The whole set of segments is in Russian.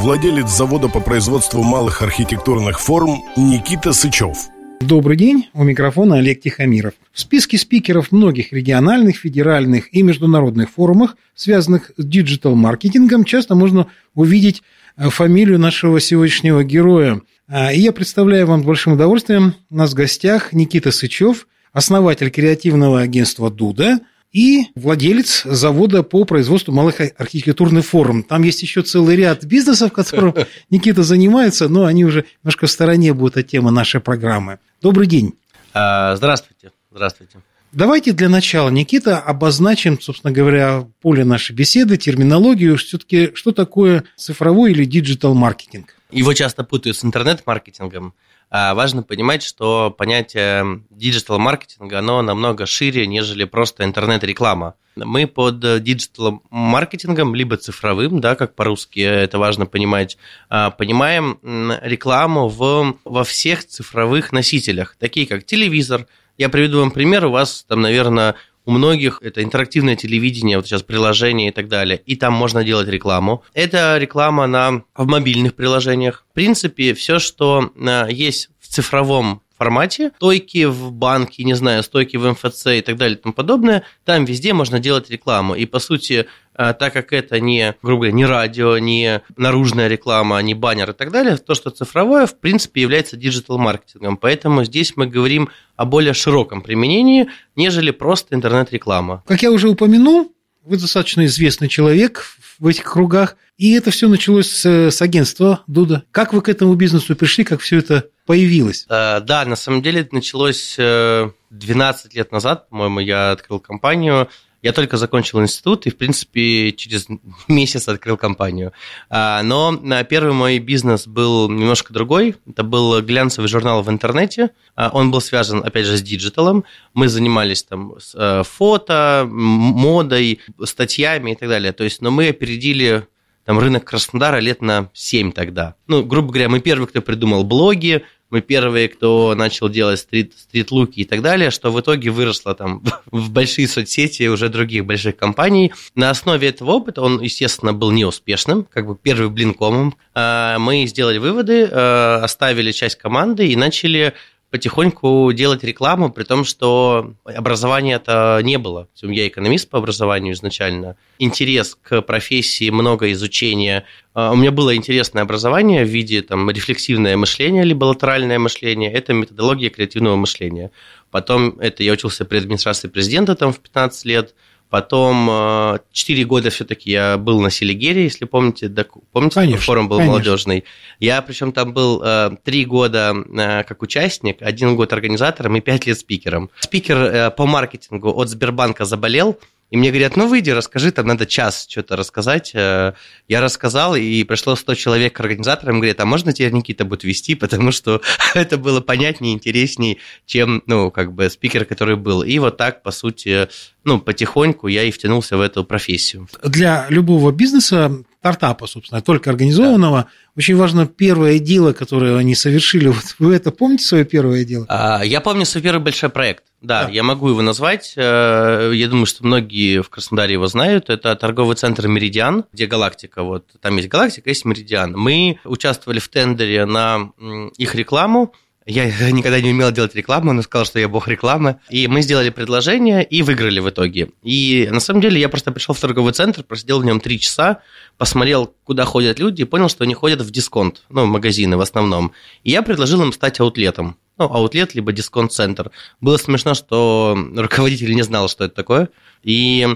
владелец завода по производству малых архитектурных форм Никита Сычев. Добрый день, у микрофона Олег Тихомиров. В списке спикеров многих региональных, федеральных и международных форумах, связанных с диджитал-маркетингом, часто можно увидеть э, фамилию нашего сегодняшнего героя. А, и я представляю вам с большим удовольствием, у нас в гостях Никита Сычев, основатель креативного агентства «Дуда», и владелец завода по производству малых архитектурных форм. Там есть еще целый ряд бизнесов, которым Никита занимается, но они уже немножко в стороне будут от темы нашей программы. Добрый день. А, здравствуйте. Здравствуйте. Давайте для начала, Никита, обозначим, собственно говоря, поле нашей беседы, терминологию. Все-таки что такое цифровой или digital-маркетинг? Его часто путают с интернет-маркетингом. А важно понимать, что понятие digital-маркетинга, оно намного шире, нежели просто интернет-реклама. Мы под digital-маркетингом, либо цифровым, да, как по-русски это важно понимать, а, понимаем рекламу в, во всех цифровых носителях, такие как телевизор. Я приведу вам пример, у вас там, наверное, у многих это интерактивное телевидение, вот сейчас приложения и так далее, и там можно делать рекламу. Это реклама на, в мобильных приложениях. В принципе, все, что э, есть в цифровом формате, стойки в банке, не знаю, стойки в МФЦ и так далее и тому подобное, там везде можно делать рекламу. И, по сути, э, так как это не, грубо говоря, не радио, не наружная реклама, не баннер и так далее, то, что цифровое, в принципе, является диджитал-маркетингом. Поэтому здесь мы говорим о более широком применении, нежели просто интернет-реклама. Как я уже упомянул, вы достаточно известный человек в этих кругах, и это все началось с, с агентства Дуда. Как вы к этому бизнесу пришли, как все это появилось? Э, да, на самом деле это началось 12 э, лет назад, по-моему, я открыл компанию я только закончил институт и, в принципе, через месяц открыл компанию. А, но первый мой бизнес был немножко другой. Это был глянцевый журнал в интернете. А, он был связан, опять же, с digital ом. Мы занимались там фото, модой, статьями и так далее. То есть, но мы опередили там рынок Краснодара лет на 7 тогда. Ну, грубо говоря, мы первые, кто придумал блоги, мы первые, кто начал делать стрит, стрит-луки и так далее, что в итоге выросло там в большие соцсети уже других больших компаний. На основе этого опыта он, естественно, был неуспешным, как бы первый блин комом. А, мы сделали выводы, а, оставили часть команды и начали потихоньку делать рекламу, при том, что образования это не было. Я экономист по образованию изначально. Интерес к профессии, много изучения. А, у меня было интересное образование в виде там, рефлексивное мышление, либо латеральное мышление. Это методология креативного мышления. Потом это я учился при администрации президента там, в 15 лет – Потом 4 э, года все-таки я был на Селигере, если помните, да, помните, конечно, форум был конечно. молодежный. Я причем там был 3 э, года э, как участник, один год организатором и 5 лет спикером. Спикер по маркетингу от Сбербанка заболел, и мне говорят, ну выйди, расскажи, там надо час что-то рассказать. Я рассказал, и пришло 100 человек к организаторам, говорят, а можно тебя Никита будет вести, потому что это было понятнее, интереснее, чем, ну, как бы спикер, который был. И вот так, по сути, ну, потихоньку я и втянулся в эту профессию. Для любого бизнеса, стартапа, собственно, только организованного, да. очень важно первое дело, которое они совершили. Вот вы это помните, свое первое дело? А, я помню свой первый большой проект. Да, да, я могу его назвать. Э, я думаю, что многие в Краснодаре его знают. Это торговый центр «Меридиан», где галактика. Вот там есть галактика, есть «Меридиан». Мы участвовали в тендере на их рекламу. Я никогда не умел делать рекламу, но сказал, что я бог рекламы. И мы сделали предложение и выиграли в итоге. И на самом деле я просто пришел в торговый центр, просидел в нем три часа, посмотрел, куда ходят люди, и понял, что они ходят в дисконт, ну, в магазины в основном. И я предложил им стать аутлетом. Ну, аутлет, либо дисконт-центр. Было смешно, что руководитель не знал, что это такое. И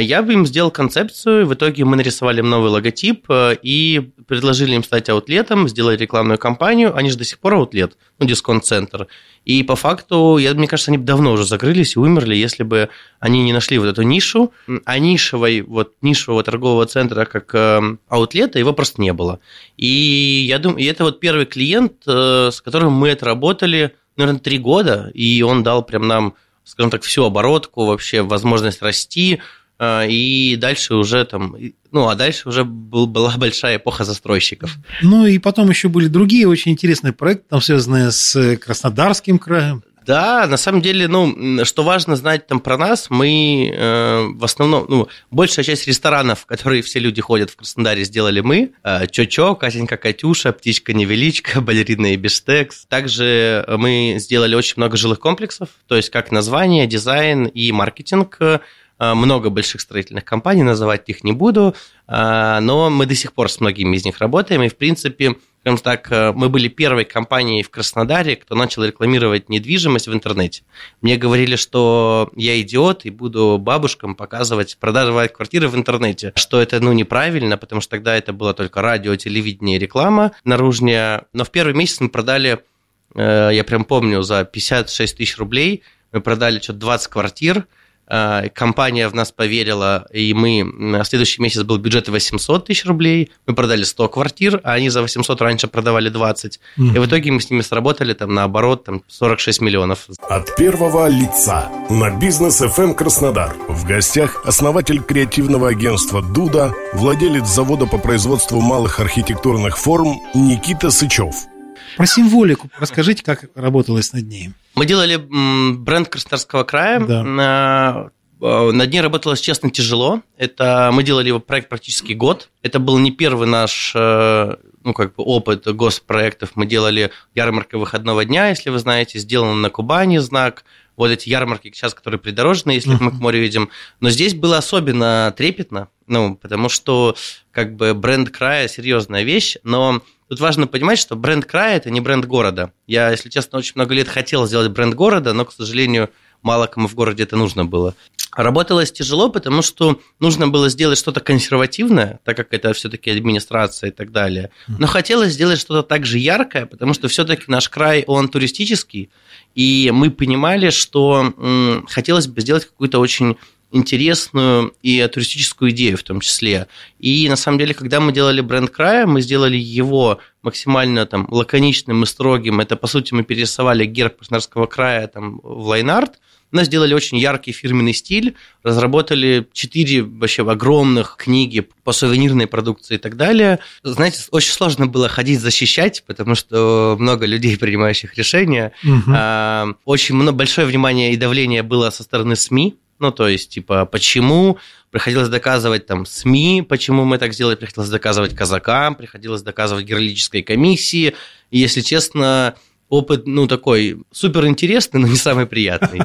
Я бы им сделал концепцию, в итоге мы нарисовали им новый логотип и предложили им стать аутлетом, сделали рекламную кампанию, они же до сих пор аутлет, ну, дисконт-центр. И по факту, я, мне кажется, они бы давно уже закрылись и умерли, если бы они не нашли вот эту нишу. А нишевой, вот нишевого торгового центра, как э, аутлета, его просто не было. И я думаю, и это вот первый клиент, э, с которым мы отработали, наверное, три года, и он дал прям нам, скажем так, всю оборотку, вообще возможность расти, э, и дальше уже там, ну, а дальше уже был, была большая эпоха застройщиков. Ну, и потом еще были другие очень интересные проекты, там связанные с Краснодарским краем. Да, на самом деле, ну, что важно знать там про нас, мы э, в основном, ну, большая часть ресторанов, в которые все люди ходят в Краснодаре, сделали мы. Э, Чо-Чо, Катенька Катюша, Птичка Невеличка, Балерина и Биштекс. Также мы сделали очень много жилых комплексов, то есть как название, дизайн и маркетинг э, много больших строительных компаний, называть их не буду, э, но мы до сих пор с многими из них работаем, и, в принципе, скажем так, э, мы были первой компанией в Краснодаре, кто начал рекламировать недвижимость в интернете. Мне говорили, что я идиот и буду бабушкам показывать, продавать квартиры в интернете, что это, ну, неправильно, потому что тогда это было только радио, телевидение, реклама наружная. Но в первый месяц мы продали, э, я прям помню, за 56 тысяч рублей мы продали что-то 20 квартир, Э, компания в нас поверила, и мы, на следующий месяц был бюджет 800 тысяч рублей, мы продали 100 квартир, а они за 800 раньше продавали 20. Mm-hmm. И в итоге мы с ними сработали там наоборот там 46 миллионов. От первого лица на бизнес FM эм Краснодар. В гостях основатель креативного агентства «Дуда», владелец завода по производству малых архитектурных форм Никита Сычев. Про символику расскажите, как работалось над ней. Мы делали бренд Краснодарского края. Да. Э, над ней работалось, честно, тяжело. Это мы делали его проект практически год. Это был не первый наш э, ну, как бы опыт госпроектов. Мы делали ярмарка выходного дня, если вы знаете, сделан на Кубани знак. Вот эти ярмарки сейчас, которые придорожные, если uh-huh. мы к морю видим. Но здесь было особенно трепетно, ну, потому что как бы бренд края серьезная вещь, но Тут важно понимать, что бренд края – это не бренд города. Я, если честно, очень много лет хотел сделать бренд города, но, к сожалению, мало кому в городе это нужно было. Работалось тяжело, потому что нужно было сделать что-то консервативное, так как это все-таки администрация и так далее. Но хотелось сделать что-то также яркое, потому что все-таки наш край, он туристический, и мы понимали, что м, хотелось бы сделать какую-то очень интересную и туристическую идею в том числе. И на самом деле, когда мы делали бренд края, мы сделали его максимально там лаконичным и строгим. Это, по сути, мы перерисовали герб Краснодарского края там, в лайнарт, но сделали очень яркий фирменный стиль, разработали четыре вообще огромных книги по сувенирной продукции и так далее. Знаете, очень сложно было ходить защищать, потому что много людей, принимающих решения. Угу. Очень много, большое внимание и давление было со стороны СМИ, ну, то есть, типа, почему приходилось доказывать там СМИ, почему мы так сделали, приходилось доказывать казакам, приходилось доказывать героической комиссии. И, если честно, опыт, ну, такой супер интересный, но не самый приятный.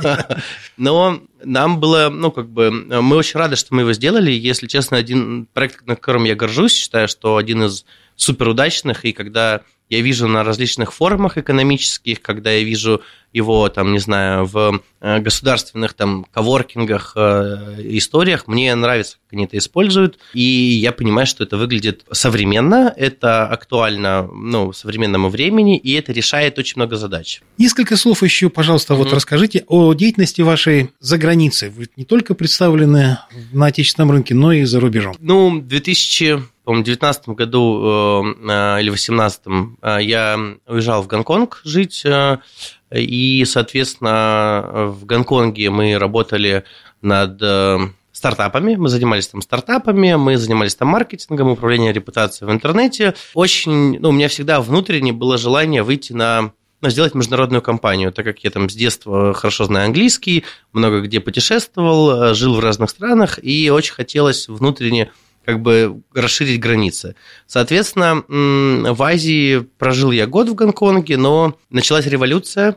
Но нам было, ну, как бы, мы очень рады, что мы его сделали. Если честно, один проект, на котором я горжусь, считаю, что один из супер удачных, и когда я вижу на различных форумах экономических, когда я вижу его, там, не знаю, в э, государственных там коворкингах, э, историях, мне нравится, как они это используют, и я понимаю, что это выглядит современно, это актуально ну, современному времени, и это решает очень много задач. Несколько слов еще, пожалуйста, mm-hmm. вот расскажите о деятельности вашей за границей. Вы не только представлены на отечественном рынке, но и за рубежом. Ну, 2000 по-моему, в 2019 году э, или 2018 я уезжал в Гонконг жить, и, соответственно, в Гонконге мы работали над э, стартапами, мы занимались там стартапами, мы занимались там маркетингом, управлением репутацией в интернете. Очень, ну, у меня всегда внутренне было желание выйти на ну, сделать международную компанию, так как я там с детства хорошо знаю английский, много где путешествовал, э, жил в разных странах, и очень хотелось внутренне как бы расширить границы. Соответственно, в Азии прожил я год в Гонконге, но началась революция,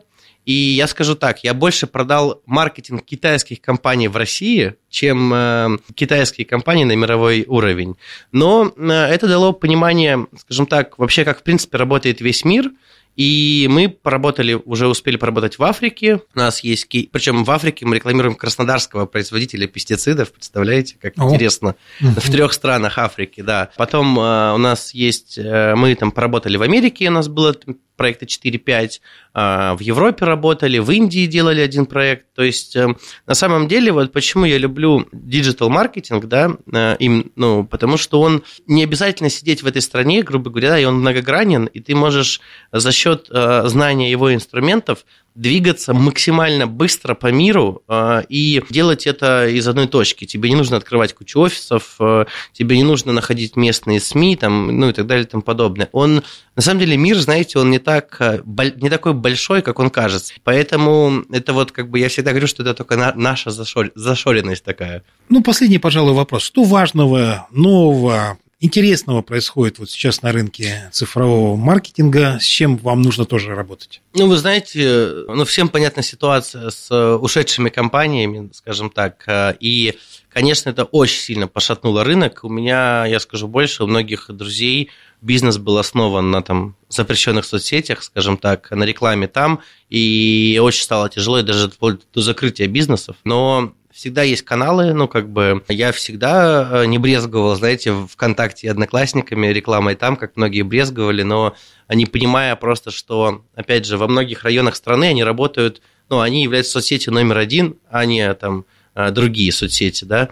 и я скажу так, я больше продал маркетинг китайских компаний в России, чем э, китайские компании на мировой уровень. Но э, это дало понимание, скажем так, вообще как в принципе работает весь мир – И мы поработали, уже успели поработать в Африке. У нас есть, причем в Африке мы рекламируем краснодарского производителя пестицидов, представляете, как О. интересно. В трех странах Африки, да. Потом у нас есть, мы там поработали в Америке, у нас было проекта 4-5, а, в Европе работали, в Индии делали один проект. То есть, э, на самом деле, вот почему я люблю digital-маркетинг, да, э, им, ну, потому что он не обязательно сидеть в этой стране, грубо говоря, и он многогранен, и ты можешь за счет э, знания его инструментов двигаться максимально быстро по миру э, и делать это из одной точки. Тебе не нужно открывать кучу офисов, э, тебе не нужно находить местные СМИ, там, ну и так далее и тому подобное. Он, на самом деле, мир, знаете, он не, так, э, не такой большой, как он кажется. Поэтому это вот как бы я всегда говорю, что это только наша зашоренность такая. Ну, последний, пожалуй, вопрос. Что важного, нового интересного происходит вот сейчас на рынке цифрового маркетинга, с чем вам нужно тоже работать? Ну, вы знаете, ну, всем понятна ситуация с ушедшими компаниями, скажем так, и, конечно, это очень сильно пошатнуло рынок. У меня, я скажу больше, у многих друзей бизнес был основан на там запрещенных соцсетях, скажем так, на рекламе там, и очень стало тяжело, и даже до закрытия бизнесов. Но всегда есть каналы, ну, как бы, я всегда э, не брезговал, знаете, ВКонтакте и Одноклассниками, рекламой там, как многие брезговали, но не понимая просто, что, опять же, во многих районах страны они работают, ну, они являются соцсетью номер один, а не там э, другие соцсети, да,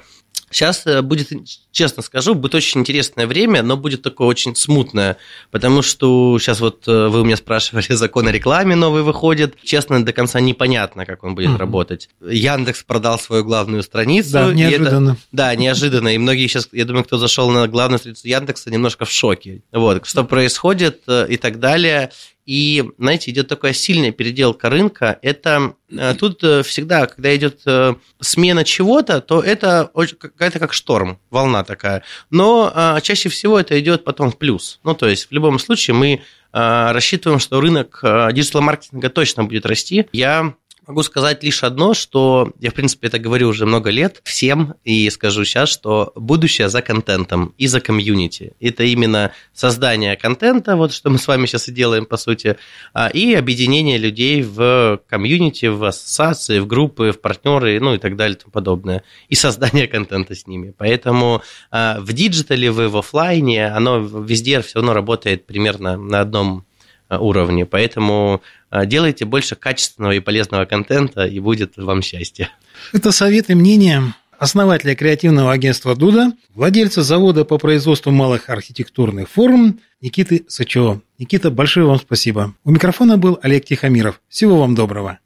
Сейчас э, будет, честно скажу, будет очень интересное время, но будет такое очень смутное, потому что сейчас вот э, вы у меня спрашивали, закон о рекламе новый выходит. Честно, до конца непонятно, как он будет mm-hmm. работать. Яндекс продал свою главную страницу. Да, неожиданно. Это, да, неожиданно. И многие сейчас, я думаю, кто зашел на главную страницу Яндекса, немножко в шоке. Вот, что происходит э, и так далее. И, знаете, идет такая сильная переделка рынка. Это э, тут э, всегда, когда идет э, смена чего-то, то это какая-то как шторм, волна такая. Но чаще всего это идет потом в плюс. Ну, то есть, в любом случае, мы рассчитываем, что рынок digital-маркетинга точно будет расти. Я Могу сказать лишь одно, что я, в принципе, это говорю уже много лет всем, и скажу сейчас, что будущее за контентом и за комьюнити. Это именно создание контента, вот что мы с вами сейчас и делаем, по сути, а, и объединение людей в комьюнити, в ассоциации, в группы, в партнеры, ну и так далее и тому подобное. И создание контента с ними. Поэтому а, в digital е, в офлайне, оно везде все равно работает примерно на одном уровне. Поэтому а, делайте больше качественного и полезного контента, и будет вам счастье. Это совет и мнение основателя креативного агентства «Дуда», владельца завода по производству малых архитектурных форм Никиты Сычева. Никита, большое вам спасибо. У микрофона был Олег Тихомиров. Всего вам доброго.